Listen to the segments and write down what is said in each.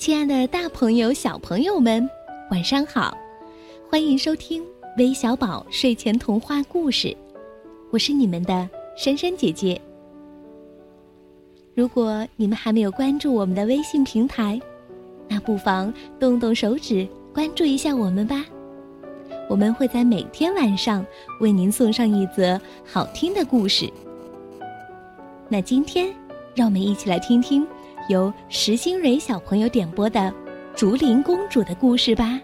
亲爱的，大朋友、小朋友们，晚上好！欢迎收听微小宝睡前童话故事，我是你们的珊珊姐姐。如果你们还没有关注我们的微信平台，那不妨动动手指关注一下我们吧。我们会在每天晚上为您送上一则好听的故事。那今天，让我们一起来听听。由石新蕊小朋友点播的《竹林公主》的故事吧。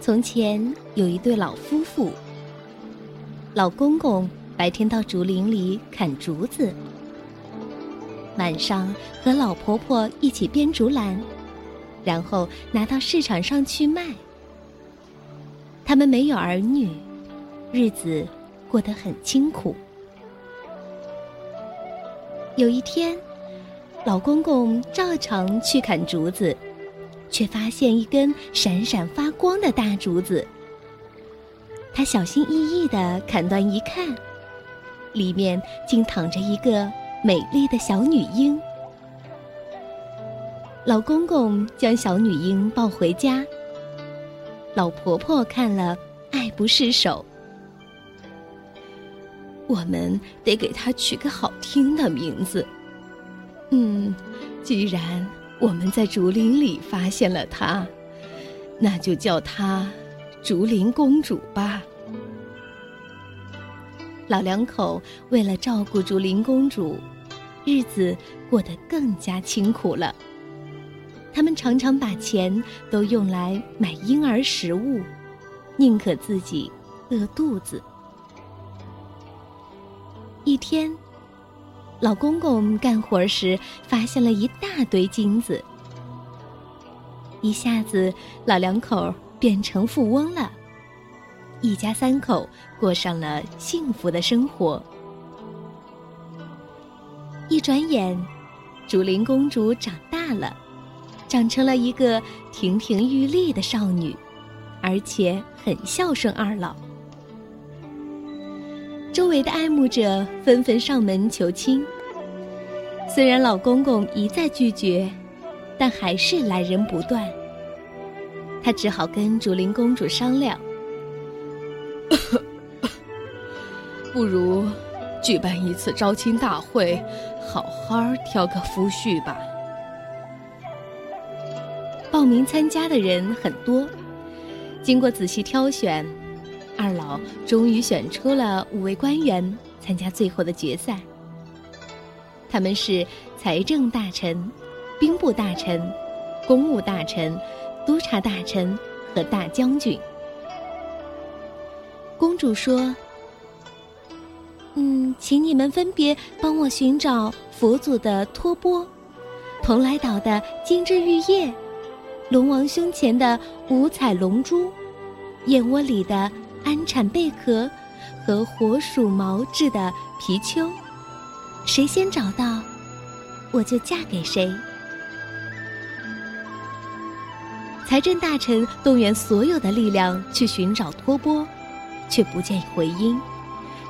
从前有一对老夫妇，老公公白天到竹林里砍竹子，晚上和老婆婆一起编竹篮，然后拿到市场上去卖。他们没有儿女。日子过得很清苦。有一天，老公公照常去砍竹子，却发现一根闪闪发光的大竹子。他小心翼翼的砍断一看，里面竟躺着一个美丽的小女婴。老公公将小女婴抱回家，老婆婆看了爱不释手。我们得给它取个好听的名字。嗯，既然我们在竹林里发现了她，那就叫她竹林公主吧。老两口为了照顾竹林公主，日子过得更加清苦了。他们常常把钱都用来买婴儿食物，宁可自己饿肚子。一天，老公公干活时发现了一大堆金子，一下子老两口变成富翁了，一家三口过上了幸福的生活。一转眼，竹林公主长大了，长成了一个亭亭玉立的少女，而且很孝顺二老。周围的爱慕者纷纷上门求亲。虽然老公公一再拒绝，但还是来人不断。他只好跟竹林公主商量：“ 不如举办一次招亲大会，好好挑个夫婿吧。”报名参加的人很多，经过仔细挑选。二老终于选出了五位官员参加最后的决赛。他们是财政大臣、兵部大臣、公务大臣、督察大臣和大将军。公主说：“嗯，请你们分别帮我寻找佛祖的托钵、蓬莱岛的金枝玉叶、龙王胸前的五彩龙珠、燕窝里的……”安产贝壳和火鼠毛制的貔貅，谁先找到，我就嫁给谁。财政大臣动员所有的力量去寻找托钵，却不见回音，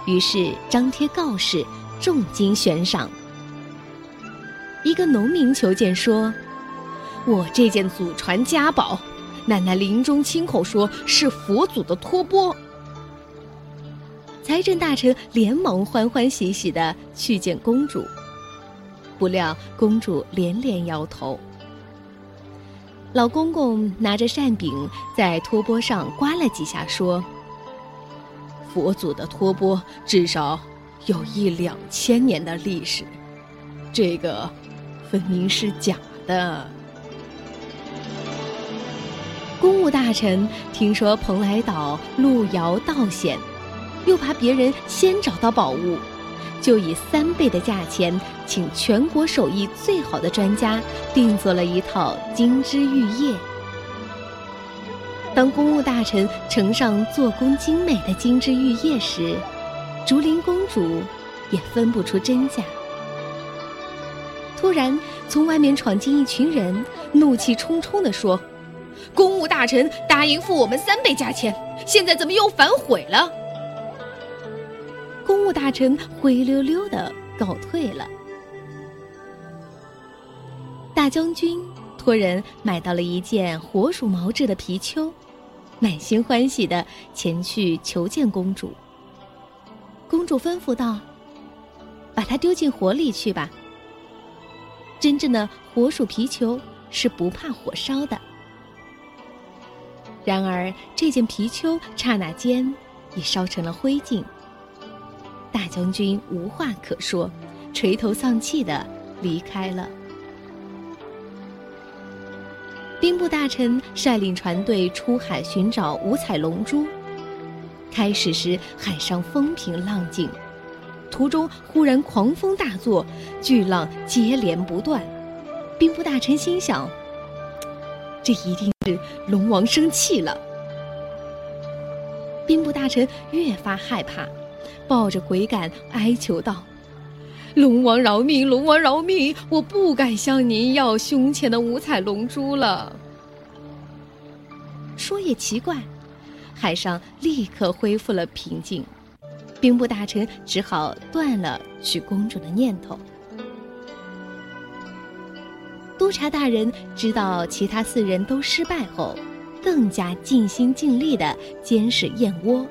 于是张贴告示，重金悬赏。一个农民求见说：“我这件祖传家宝，奶奶临终亲口说是佛祖的托钵。”财政大臣连忙欢欢喜喜的去见公主，不料公主连连摇头。老公公拿着扇柄在托钵上刮了几下，说：“佛祖的托钵至少有一两千年的历史，这个分明是假的。”公务大臣听说蓬莱岛路遥道险。又怕别人先找到宝物，就以三倍的价钱请全国手艺最好的专家定做了一套金枝玉叶。当公务大臣呈上做工精美的金枝玉叶时，竹林公主也分不出真假。突然，从外面闯进一群人，怒气冲冲地说：“公务大臣答应付我们三倍价钱，现在怎么又反悔了？”公务大臣灰溜溜的告退了。大将军托人买到了一件火鼠毛制的皮貅，满心欢喜的前去求见公主。公主吩咐道：“把它丢进火里去吧。真正的火鼠皮球是不怕火烧的。”然而，这件皮貅刹那间已烧成了灰烬。大将军无话可说，垂头丧气的离开了。兵部大臣率领船队出海寻找五彩龙珠。开始时，海上风平浪静，途中忽然狂风大作，巨浪接连不断。兵部大臣心想。这一定是龙王生气了。兵部大臣越发害怕，抱着鬼杆哀求道：“龙王饶命！龙王饶命！我不敢向您要胸前的五彩龙珠了。”说也奇怪，海上立刻恢复了平静，兵部大臣只好断了娶公主的念头。督察大人知道其他四人都失败后，更加尽心尽力的监视燕窝。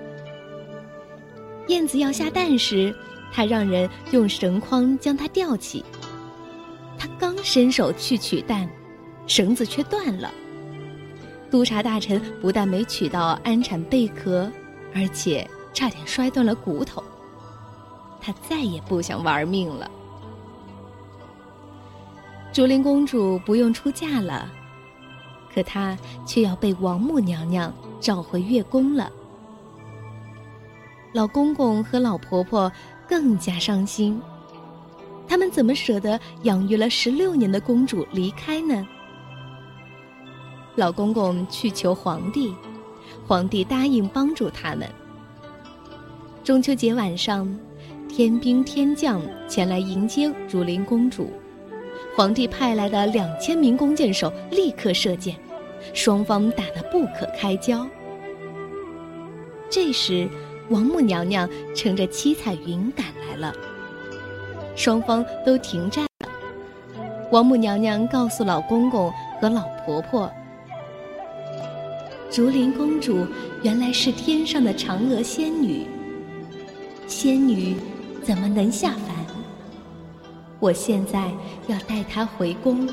燕子要下蛋时，他让人用绳筐将它吊起。他刚伸手去取蛋，绳子却断了。督察大臣不但没取到安产贝壳，而且差点摔断了骨头。他再也不想玩命了。竹林公主不用出嫁了，可她却要被王母娘娘召回月宫了。老公公和老婆婆更加伤心，他们怎么舍得养育了十六年的公主离开呢？老公公去求皇帝，皇帝答应帮助他们。中秋节晚上，天兵天将前来迎接竹林公主。皇帝派来的两千名弓箭手立刻射箭，双方打得不可开交。这时，王母娘娘乘着七彩云赶来了，双方都停战了。王母娘娘告诉老公公和老婆婆：“竹林公主原来是天上的嫦娥仙女，仙女怎么能下凡？”我现在要带她回宫，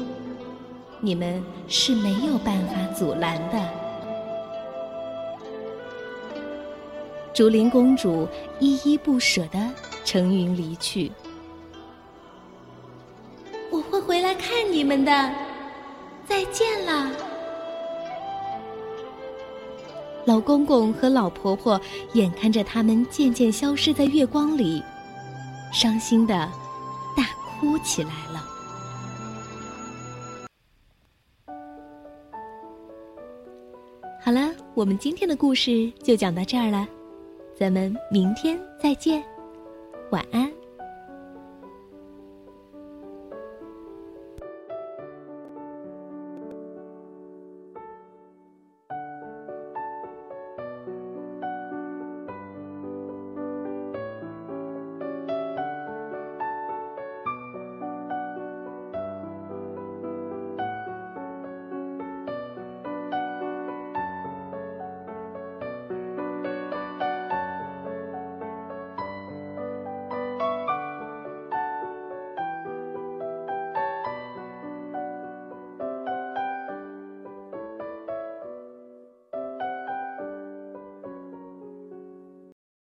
你们是没有办法阻拦的。竹林公主依依不舍的乘云离去。我会回来看你们的，再见了。老公公和老婆婆眼看着他们渐渐消失在月光里，伤心的。哭起来了。好了，我们今天的故事就讲到这儿了，咱们明天再见，晚安。